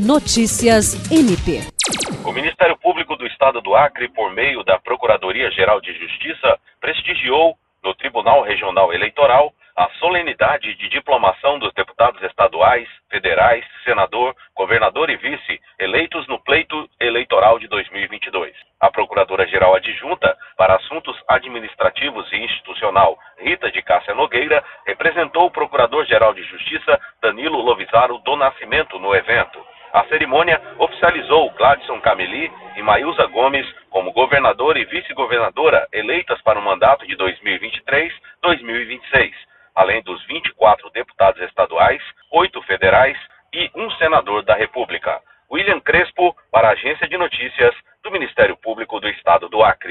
Notícias MP. O Ministério Público do Estado do Acre, por meio da Procuradoria-Geral de Justiça, prestigiou no Tribunal Regional Eleitoral a solenidade de diplomação dos deputados estaduais, federais, senador, governador e vice eleitos no pleito eleitoral de 2022. A Procuradora-Geral Adjunta para Assuntos Administrativos e Institucional, Rita de Cássia Nogueira, representou o Procurador-Geral de Justiça, Danilo Lovisaro do Nascimento, no evento. A cerimônia oficializou Gladson Cameli e Maiusa Gomes como governador e vice-governadora eleitas para o mandato de 2023-2026, além dos 24 deputados estaduais, oito federais e um senador da República. William Crespo, para a Agência de Notícias do Ministério Público do Estado do Acre.